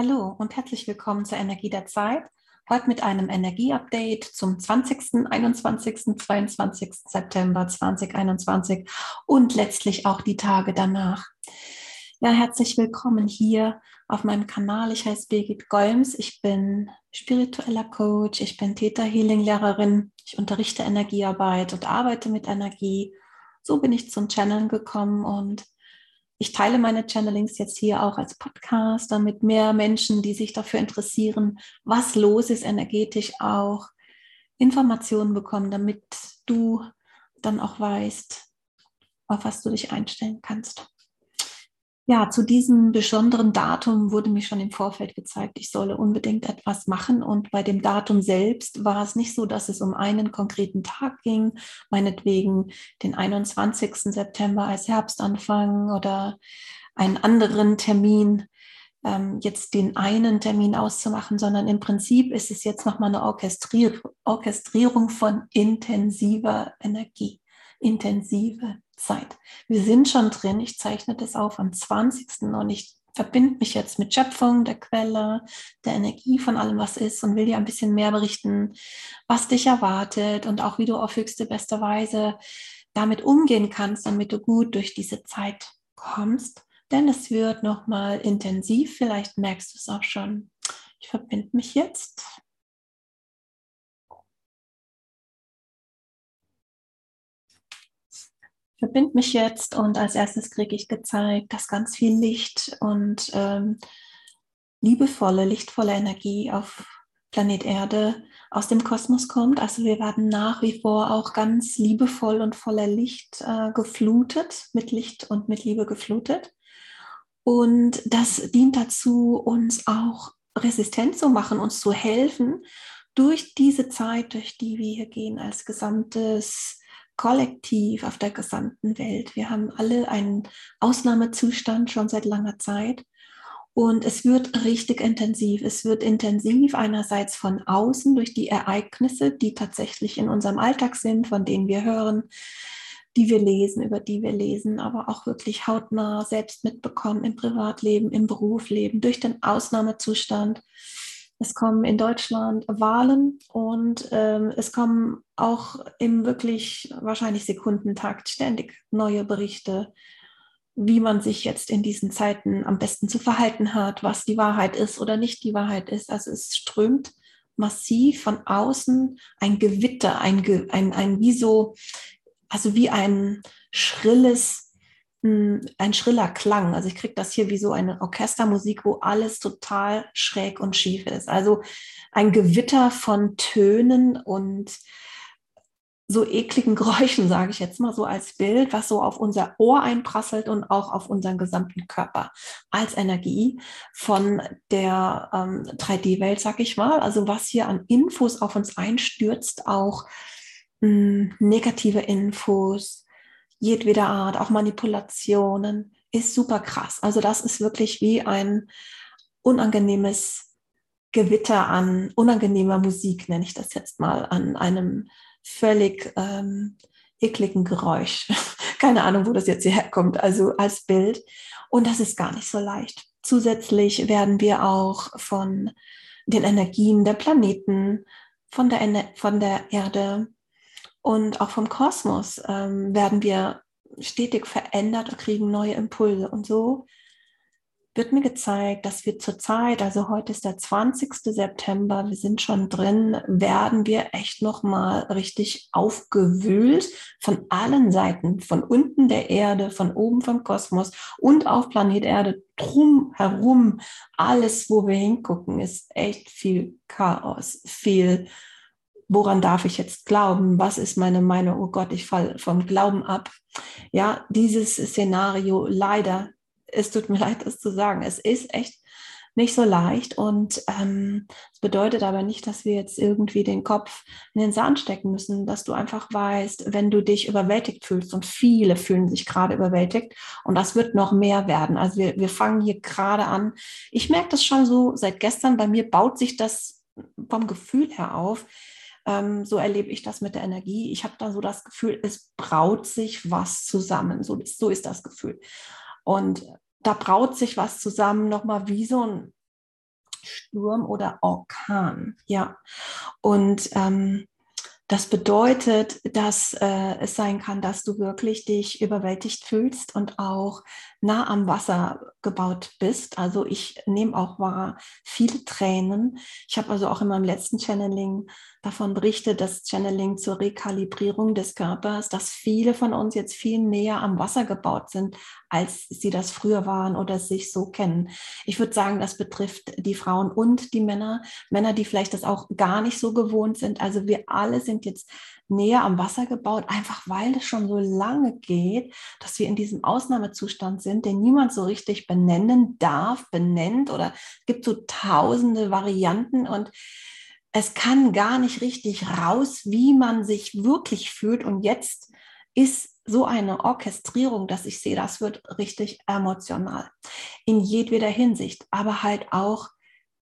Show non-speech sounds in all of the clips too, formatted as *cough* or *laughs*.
Hallo und herzlich willkommen zur Energie der Zeit. Heute mit einem Energieupdate zum 20., 21., 22. September 2021 und letztlich auch die Tage danach. Ja, herzlich willkommen hier auf meinem Kanal. Ich heiße Birgit Golms. Ich bin spiritueller Coach. Ich bin Theta Healing Lehrerin. Ich unterrichte Energiearbeit und arbeite mit Energie. So bin ich zum Channel gekommen und ich teile meine Channelings jetzt hier auch als Podcast, damit mehr Menschen, die sich dafür interessieren, was los ist energetisch, auch Informationen bekommen, damit du dann auch weißt, auf was du dich einstellen kannst. Ja, zu diesem besonderen Datum wurde mir schon im Vorfeld gezeigt, ich solle unbedingt etwas machen. Und bei dem Datum selbst war es nicht so, dass es um einen konkreten Tag ging, meinetwegen den 21. September als Herbstanfang oder einen anderen Termin, ähm, jetzt den einen Termin auszumachen, sondern im Prinzip ist es jetzt nochmal eine Orchestrier Orchestrierung von intensiver Energie, intensive Zeit. Wir sind schon drin. Ich zeichne das auf am 20. und ich verbinde mich jetzt mit Schöpfung, der Quelle, der Energie von allem, was ist und will dir ein bisschen mehr berichten, was dich erwartet und auch wie du auf höchste beste Weise damit umgehen kannst, damit du gut durch diese Zeit kommst. Denn es wird nochmal intensiv, vielleicht merkst du es auch schon. Ich verbinde mich jetzt verbinde mich jetzt und als erstes kriege ich gezeigt, dass ganz viel Licht und ähm, liebevolle, lichtvolle Energie auf Planet Erde aus dem Kosmos kommt. Also wir werden nach wie vor auch ganz liebevoll und voller Licht äh, geflutet, mit Licht und mit Liebe geflutet. Und das dient dazu, uns auch resistent zu machen, uns zu helfen durch diese Zeit, durch die wir hier gehen als gesamtes kollektiv auf der gesamten Welt. Wir haben alle einen Ausnahmezustand schon seit langer Zeit. Und es wird richtig intensiv. Es wird intensiv einerseits von außen durch die Ereignisse, die tatsächlich in unserem Alltag sind, von denen wir hören, die wir lesen, über die wir lesen, aber auch wirklich hautnah selbst mitbekommen im Privatleben, im Berufsleben, durch den Ausnahmezustand es kommen in Deutschland Wahlen und ähm, es kommen auch im wirklich wahrscheinlich Sekundentakt ständig neue Berichte, wie man sich jetzt in diesen Zeiten am besten zu verhalten hat, was die Wahrheit ist oder nicht die Wahrheit ist. Also es strömt massiv von außen ein Gewitter, ein, ein, ein wie so, also wie ein schrilles ein schriller Klang. Also ich kriege das hier wie so eine Orchestermusik, wo alles total schräg und schief ist. Also ein Gewitter von Tönen und so ekligen Geräuschen, sage ich jetzt mal so als Bild, was so auf unser Ohr einprasselt und auch auf unseren gesamten Körper als Energie von der ähm, 3D-Welt, sage ich mal. Also was hier an Infos auf uns einstürzt, auch mh, hm, negative Infos, jedweder Art, auch Manipulationen, ist super krass. Also das ist wirklich wie ein unangenehmes Gewitter an unangenehmer Musik, nenne ich das jetzt mal, an einem völlig ähm, ekligen Geräusch. *laughs* Keine Ahnung, wo das jetzt hierher kommt, also als Bild. Und das ist gar nicht so leicht. Zusätzlich werden wir auch von den Energien der Planeten, von der, von der Erde, und auch vom Kosmos ähm, werden wir stetig verändert und kriegen neue Impulse. Und so wird mir gezeigt, dass wir zurzeit, also heute ist der 20. September, wir sind schon drin, werden wir echt nochmal richtig aufgewühlt von allen Seiten, von unten der Erde, von oben vom Kosmos und auf Planet Erde drum herum. Alles, wo wir hingucken, ist echt viel Chaos, viel woran darf ich jetzt glauben? Was ist meine Meinung? Oh Gott, ich falle vom Glauben ab. Ja, dieses Szenario leider, es tut mir *laughs* leid, das zu sagen, es ist echt nicht so leicht und ähm, bedeutet aber nicht, dass wir jetzt irgendwie den Kopf in den Sand stecken müssen, dass du einfach weißt, wenn du dich überwältigt fühlst und viele fühlen sich gerade überwältigt und das wird noch mehr werden. Also wir, wir fangen hier gerade an. Ich merke das schon so seit gestern, bei mir baut sich das vom Gefühl her auf ähm, so erlebe ich das mit der Energie. Ich habe da so das Gefühl, es braut sich was zusammen. So, so ist das Gefühl. Und da braut sich was zusammen, nochmal wie so ein Sturm oder Orkan. Ja. Und ähm, das bedeutet, dass äh, es sein kann, dass du wirklich dich überwältigt fühlst und auch nah am Wasser gebaut bist. Also ich nehme auch wahr viele Tränen. Ich habe also auch in meinem letzten Channeling davon berichtet, das Channeling zur Rekalibrierung des Körpers, dass viele von uns jetzt viel näher am Wasser gebaut sind, als sie das früher waren oder sich so kennen. Ich würde sagen, das betrifft die Frauen und die Männer. Männer, die vielleicht das auch gar nicht so gewohnt sind. Also wir alle sind jetzt näher am Wasser gebaut, einfach weil es schon so lange geht, dass wir in diesem Ausnahmezustand sind, den niemand so richtig benennen darf, benennt oder gibt so tausende Varianten und es kann gar nicht richtig raus, wie man sich wirklich fühlt. Und jetzt ist so eine Orchestrierung, dass ich sehe, das wird richtig emotional in jedweder Hinsicht, aber halt auch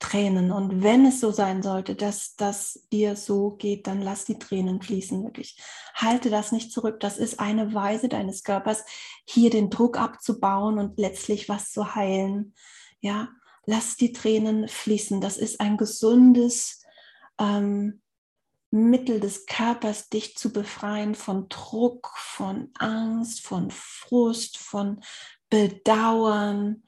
Tränen. Und wenn es so sein sollte, dass das dir so geht, dann lass die Tränen fließen, wirklich. Halte das nicht zurück. Das ist eine Weise deines Körpers, hier den Druck abzubauen und letztlich was zu heilen. Ja, lass die Tränen fließen. Das ist ein gesundes ähm, Mittel des Körpers, dich zu befreien von Druck, von Angst, von Frust, von Bedauern,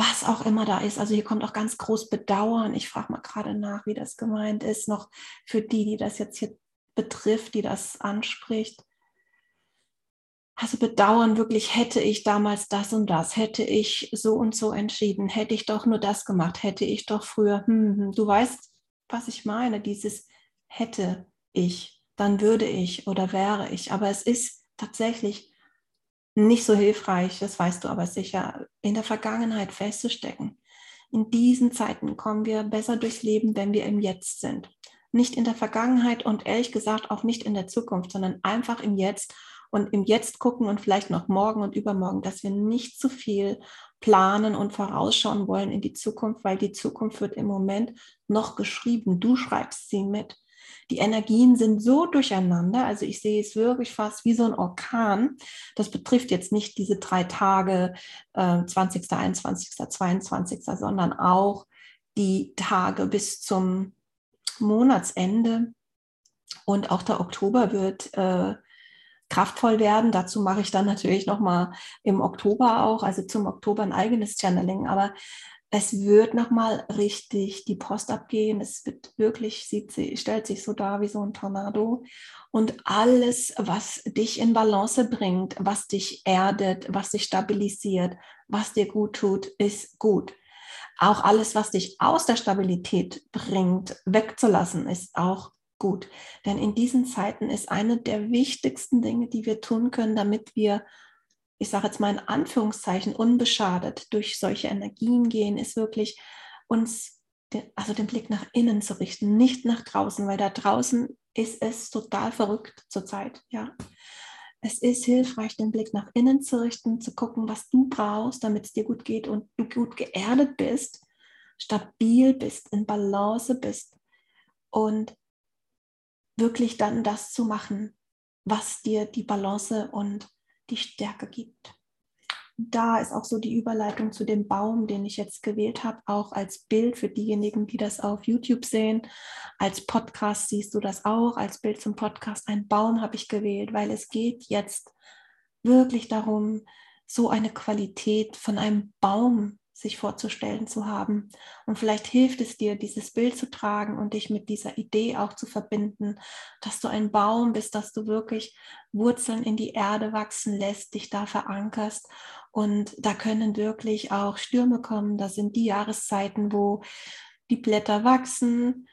was auch immer da ist. Also hier kommt auch ganz groß Bedauern. Ich frage mal gerade nach, wie das gemeint ist, noch für die, die das jetzt hier betrifft, die das anspricht. Also bedauern wirklich, hätte ich damals das und das, hätte ich so und so entschieden, hätte ich doch nur das gemacht, hätte ich doch früher, hm, hm. du weißt, was ich meine, dieses hätte ich, dann würde ich oder wäre ich. Aber es ist tatsächlich nicht so hilfreich, das weißt du aber sicher, in der Vergangenheit festzustecken. In diesen Zeiten kommen wir besser durchs Leben, wenn wir im Jetzt sind. Nicht in der Vergangenheit und ehrlich gesagt auch nicht in der Zukunft, sondern einfach im Jetzt und im Jetzt gucken und vielleicht noch morgen und übermorgen, dass wir nicht zu viel planen und vorausschauen wollen in die Zukunft, weil die Zukunft wird im Moment noch geschrieben. Du schreibst sie mit. Die Energien sind so durcheinander, also ich sehe es wirklich fast wie so ein Orkan. Das betrifft jetzt nicht diese drei Tage, äh, 20., 21., 22., sondern auch die Tage bis zum Monatsende. Und auch der Oktober wird äh, kraftvoll werden. Dazu mache ich dann natürlich nochmal im Oktober auch, also zum Oktober ein eigenes Channeling. Aber es wird nochmal richtig die Post abgehen. Es wird wirklich, sieht, stellt sich so dar wie so ein Tornado. Und alles, was dich in Balance bringt, was dich erdet, was dich stabilisiert, was dir gut tut, ist gut. Auch alles, was dich aus der Stabilität bringt, wegzulassen, ist auch gut. Denn in diesen Zeiten ist eine der wichtigsten Dinge, die wir tun können, damit wir ich sage jetzt mal in Anführungszeichen, unbeschadet durch solche Energien gehen, ist wirklich uns, also den Blick nach innen zu richten, nicht nach draußen, weil da draußen ist es total verrückt zurzeit, ja. Es ist hilfreich, den Blick nach innen zu richten, zu gucken, was du brauchst, damit es dir gut geht und du gut geerdet bist, stabil bist, in Balance bist und wirklich dann das zu machen, was dir die Balance und die Stärke gibt. Da ist auch so die Überleitung zu dem Baum, den ich jetzt gewählt habe, auch als Bild für diejenigen, die das auf YouTube sehen. Als Podcast siehst du das auch, als Bild zum Podcast. Ein Baum habe ich gewählt, weil es geht jetzt wirklich darum, so eine Qualität von einem Baum sich vorzustellen zu haben. Und vielleicht hilft es dir, dieses Bild zu tragen und dich mit dieser Idee auch zu verbinden, dass du ein Baum bist, dass du wirklich Wurzeln in die Erde wachsen lässt, dich da verankerst. Und da können wirklich auch Stürme kommen. Das sind die Jahreszeiten, wo die Blätter wachsen,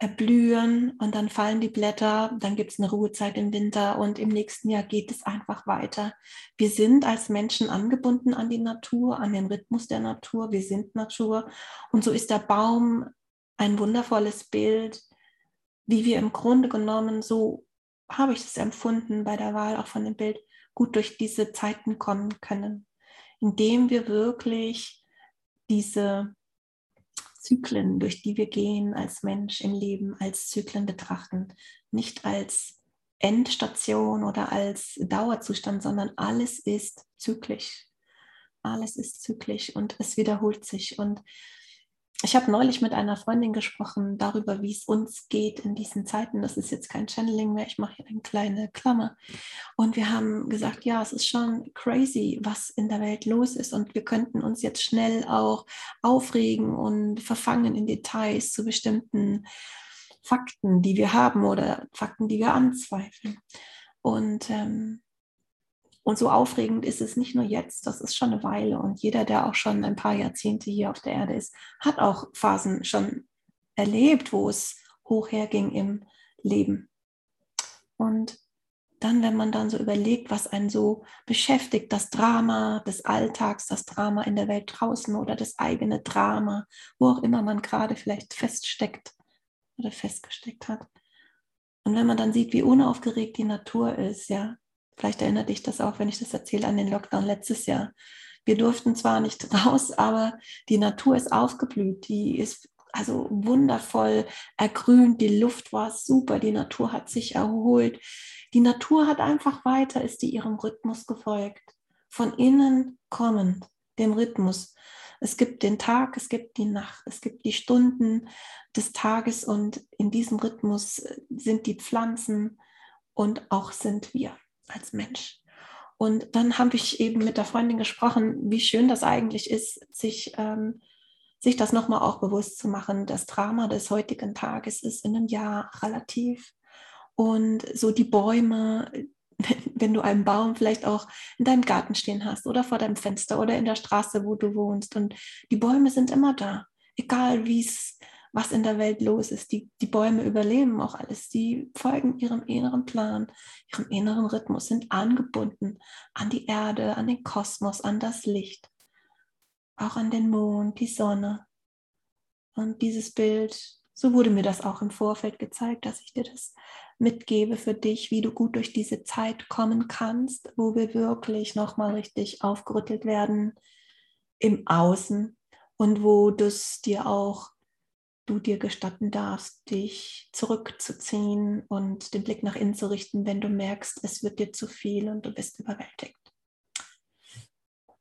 erblühen und dann fallen die Blätter, dann gibt es eine Ruhezeit im Winter und im nächsten Jahr geht es einfach weiter. Wir sind als Menschen angebunden an die Natur, an den Rhythmus der Natur, wir sind Natur. Und so ist der Baum ein wundervolles Bild, wie wir im Grunde genommen, so habe ich es empfunden bei der Wahl auch von dem Bild, gut durch diese Zeiten kommen können, indem wir wirklich diese Zyklen, durch die wir gehen als Mensch im Leben, als Zyklen betrachten, nicht als Endstation oder als Dauerzustand, sondern alles ist zyklisch. Alles ist zyklisch und es wiederholt sich. Und ich habe neulich mit einer Freundin gesprochen darüber, wie es uns geht in diesen Zeiten. Das ist jetzt kein Channeling mehr, ich mache hier eine kleine Klammer. Und wir haben gesagt, ja, es ist schon crazy, was in der Welt los ist. Und wir könnten uns jetzt schnell auch aufregen und verfangen in Details zu bestimmten Fakten, die wir haben oder Fakten, die wir anzweifeln. Und ähm, und so aufregend ist es nicht nur jetzt, das ist schon eine Weile. Und jeder, der auch schon ein paar Jahrzehnte hier auf der Erde ist, hat auch Phasen schon erlebt, wo es hoch herging im Leben. Und dann, wenn man dann so überlegt, was einen so beschäftigt, das Drama des Alltags, das Drama in der Welt draußen oder das eigene Drama, wo auch immer man gerade vielleicht feststeckt oder festgesteckt hat. Und wenn man dann sieht, wie unaufgeregt die Natur ist, ja, Vielleicht erinnert dich das auch, wenn ich das erzähle, an den Lockdown letztes Jahr. Wir durften zwar nicht *laughs* raus, aber die Natur ist aufgeblüht. Die ist also wundervoll ergrünt. Die Luft war super. Die Natur hat sich erholt. Die Natur hat einfach weiter, ist die ihrem Rhythmus gefolgt. Von innen kommend, dem Rhythmus. Es gibt den Tag, es gibt die Nacht, es gibt die Stunden des Tages und in diesem Rhythmus sind die Pflanzen und auch sind wir als Mensch. Und dann habe ich eben mit der Freundin gesprochen, wie schön das eigentlich ist, sich, ähm, sich das nochmal auch bewusst zu machen. Das Drama des heutigen Tages ist in einem Jahr relativ. Und so die Bäume, *laughs* wenn du einen Baum vielleicht auch in deinem Garten stehen hast oder vor deinem Fenster oder in der Straße, wo du wohnst. Und die Bäume sind immer da, egal wie es was in der Welt los ist. Die, die Bäume überleben auch alles. Die folgen ihrem inneren Plan, ihrem inneren Rhythmus, sind angebunden an die Erde, an den Kosmos, an das Licht, auch an den Mond, die Sonne. Und dieses Bild, so wurde mir das auch im Vorfeld gezeigt, dass ich dir das mitgebe für dich, wie du gut durch diese Zeit kommen kannst, wo wir wirklich nochmal richtig aufgerüttelt werden im Außen und wo das dir auch du dir gestatten darfst, dich zurückzuziehen und den Blick nach innen zu richten, wenn du merkst, es wird dir zu viel und du bist überwältigt.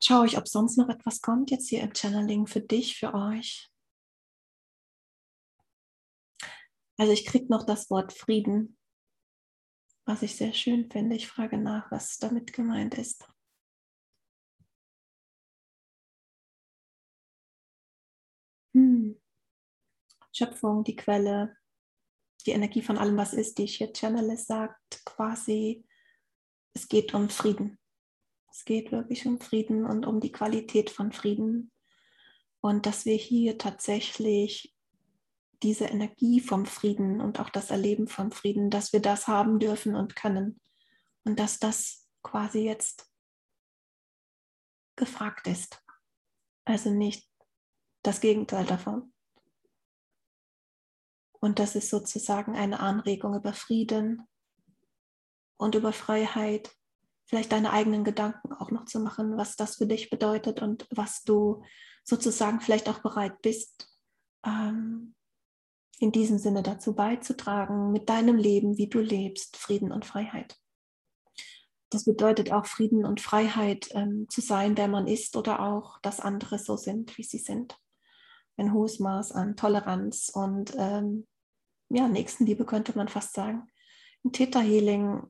Schau ich, ob sonst noch etwas kommt jetzt hier im Channeling für dich, für euch. Also ich kriege noch das Wort Frieden, was ich sehr schön finde. Ich frage nach, was damit gemeint ist. Hm. Schöpfung, die Quelle, die Energie von allem, was ist, die ich hier channele, sagt quasi, es geht um Frieden. Es geht wirklich um Frieden und um die Qualität von Frieden. Und dass wir hier tatsächlich diese Energie vom Frieden und auch das Erleben vom Frieden, dass wir das haben dürfen und können. Und dass das quasi jetzt gefragt ist. Also nicht das Gegenteil davon. Und das ist sozusagen eine Anregung über Frieden und über Freiheit, vielleicht deine eigenen Gedanken auch noch zu machen, was das für dich bedeutet und was du sozusagen vielleicht auch bereit bist, ähm, in diesem Sinne dazu beizutragen, mit deinem Leben, wie du lebst, Frieden und Freiheit. Das bedeutet auch Frieden und Freiheit ähm, zu sein, wer man ist oder auch, dass andere so sind, wie sie sind ein hohes Maß an Toleranz und ähm, ja, Nächstenliebe könnte man fast sagen. Im Theta Healing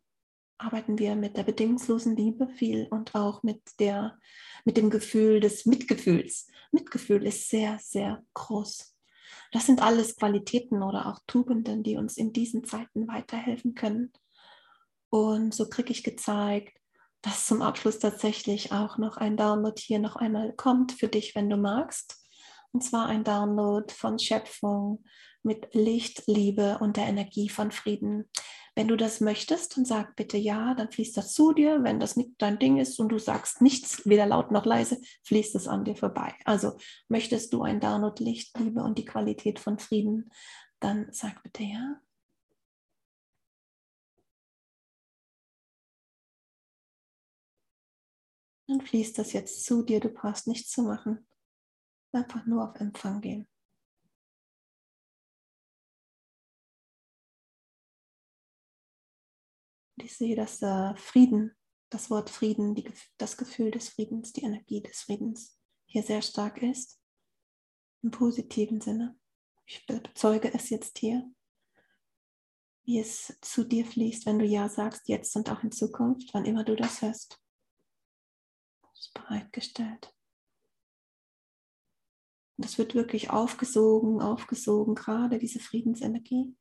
arbeiten wir mit der bedingungslosen Liebe viel und auch mit der mit dem Gefühl des Mitgefühls. Mitgefühl ist sehr sehr groß. Das sind alles Qualitäten oder auch Tugenden, die uns in diesen Zeiten weiterhelfen können. Und so kriege ich gezeigt, dass zum Abschluss tatsächlich auch noch ein Download hier noch einmal kommt für dich, wenn du magst. Und zwar ein Download von Schöpfung mit Licht, Liebe und der Energie von Frieden. Wenn du das möchtest, dann sag bitte ja, dann fließt das zu dir. Wenn das nicht dein Ding ist und du sagst nichts, weder laut noch leise, fließt es an dir vorbei. Also möchtest du ein Download Licht, Liebe und die Qualität von Frieden, dann sag bitte ja. Dann fließt das jetzt zu dir, du brauchst nichts zu machen. Einfach nur auf Empfang gehen. Und ich sehe, dass äh, Frieden, das Wort Frieden, die, das Gefühl des Friedens, die Energie des Friedens hier sehr stark ist. Im positiven Sinne. Ich bezeuge es jetzt hier, wie es zu dir fließt, wenn du Ja sagst, jetzt und auch in Zukunft, wann immer du das hörst. Ist bereitgestellt. Und es wird wirklich aufgesogen, aufgesogen, gerade diese Friedensenergie.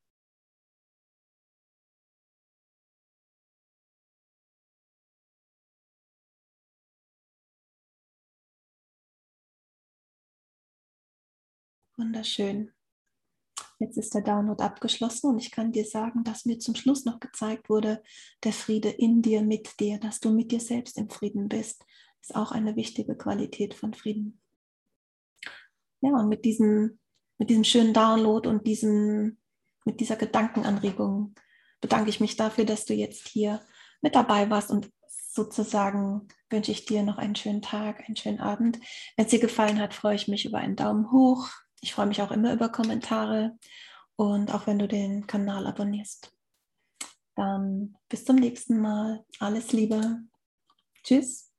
Wunderschön. Jetzt ist der Download abgeschlossen und ich kann dir sagen, dass mir zum Schluss noch gezeigt wurde, der Friede in dir, mit dir, dass du mit dir selbst im Frieden bist, ist auch eine wichtige Qualität von Frieden. Ja, und mit diesem, mit diesem schönen Download und diesem, mit dieser Gedankenanregung bedanke ich mich dafür, dass du jetzt hier mit dabei warst und sozusagen wünsche ich dir noch einen schönen Tag, einen schönen Abend. Wenn es dir gefallen hat, freue ich mich über einen Daumen hoch, ich freue mich auch immer über Kommentare und auch wenn du den Kanal abonnierst. Dann bis zum nächsten Mal. Alles Liebe. Tschüss.